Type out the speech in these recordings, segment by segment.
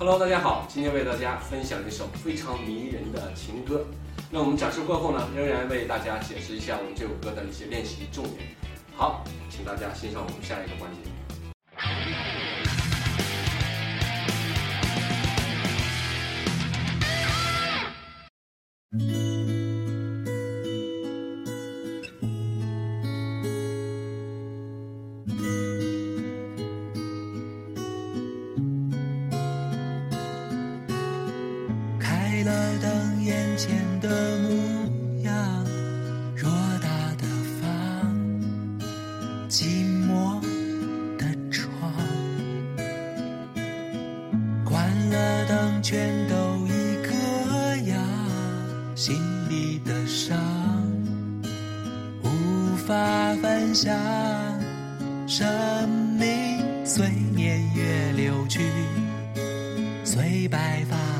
Hello，大家好，今天为大家分享一首非常迷人的情歌。那我们展示过后呢，仍然为大家解释一下我们这首歌的一些练习重点。好，请大家欣赏我们下一个环节。了灯，眼前的模样，偌大的房，寂寞的窗，关了灯，全都一个样，心里的伤无法分享，生命随年月流去，随白发。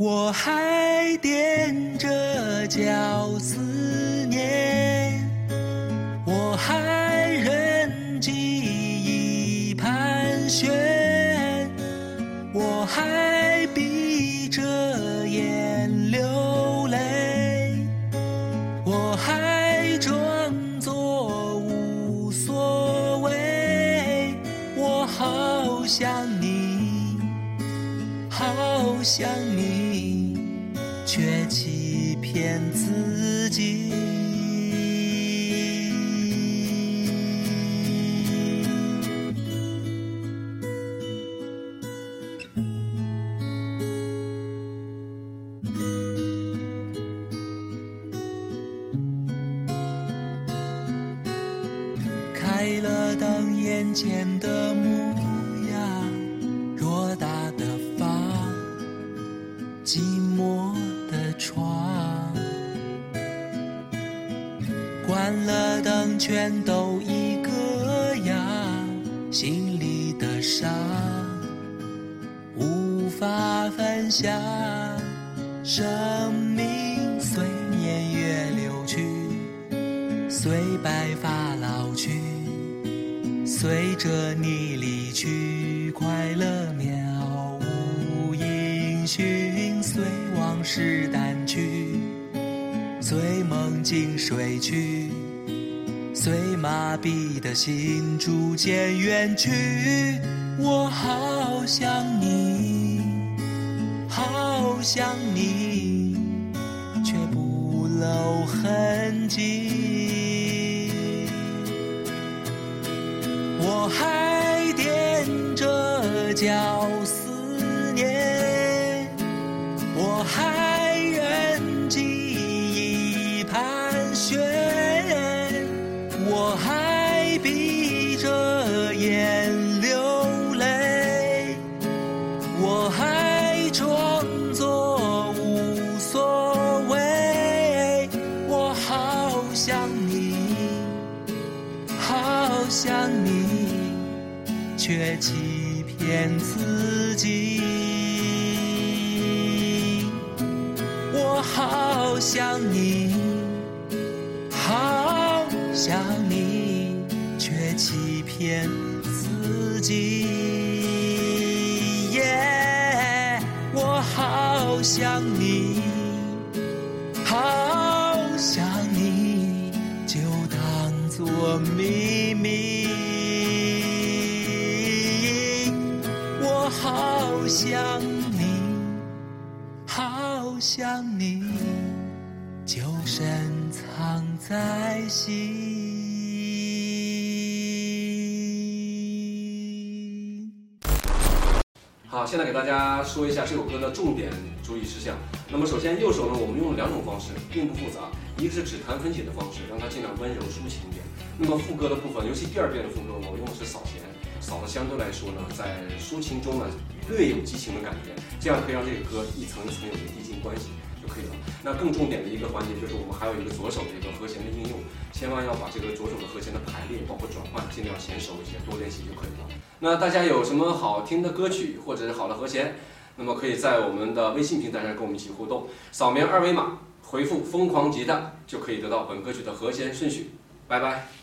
我还踮着脚思念，我还任记忆盘旋，我还却欺骗自己。开了灯，眼前的模关了灯，全都一个样，心里的伤无法分享，生命随年月流去。随白发老去，随着你离去，快乐渺无音讯，随往事淡去，随梦境睡去，随麻痹的心逐渐远去。我好想你，好想你。却不露痕迹。我还踮着脚你，却欺骗自己。我好想你，好想你，却欺骗自己。耶，我好想你，好想你，就当作秘想你，好想你，就深藏在心。好，现在给大家说一下这首歌的重点注意事项。那么首先右手呢，我们用了两种方式，并不复杂，一个是指弹分解的方式，让它尽量温柔抒情一点。那么副歌的部分，尤其第二遍的副歌，我用的是扫弦。扫的相对来说呢，在抒情中呢略有激情的感觉，这样可以让这个歌一层一层有个递进关系就可以了。那更重点的一个环节就是我们还有一个左手的一个和弦的应用，千万要把这个左手的和弦的排列包括转换尽量娴熟一些，多练习就可以了。那大家有什么好听的歌曲或者是好的和弦，那么可以在我们的微信平台上跟我们一起互动，扫描二维码回复“疯狂吉他”就可以得到本歌曲的和弦顺序。拜拜。